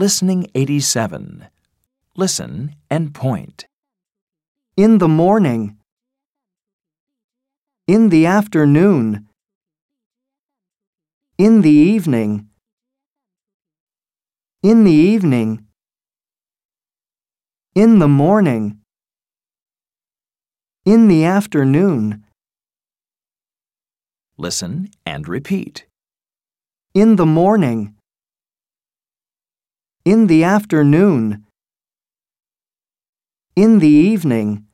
Listening 87. Listen and point. In the morning. In the afternoon. In the evening. In the evening. In the morning. In the afternoon. Listen and repeat. In the morning. In the afternoon. In the evening.